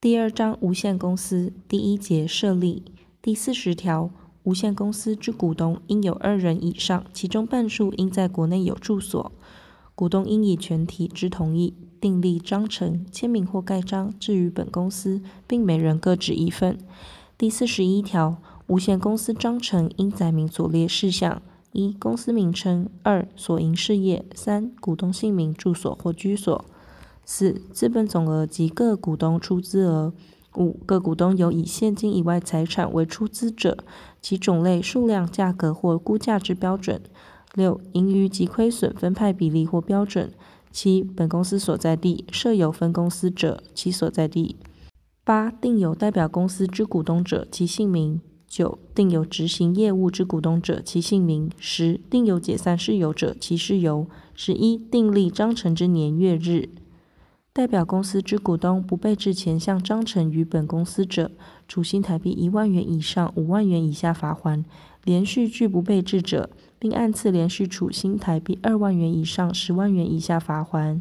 第二章无限公司第一节设立第四十条，无限公司之股东应有二人以上，其中半数应在国内有住所。股东应以全体之同意订立章程，签名或盖章，置于本公司，并每人各执一份。第四十一条，无限公司章程应载明所列事项：一、公司名称；二、所营事业；三、股东姓名、住所或居所。四、资本总额及各股东出资额。五、各股东有以现金以外财产为出资者，其种类、数量、价格或估价之标准。六、盈余及亏损分派比例或标准。七、本公司所在地，设有分公司者，其所在地。八、定有代表公司之股东者，其姓名。九、定有执行业务之股东者，其姓名。十、定有解散事由者，其事由。十一、订立章程之年月日。代表公司之股东不备置前向章程于本公司者，处新台币一万元以上五万元以下罚锾；连续拒不备置者，并按次连续处新台币二万元以上十万元以下罚锾。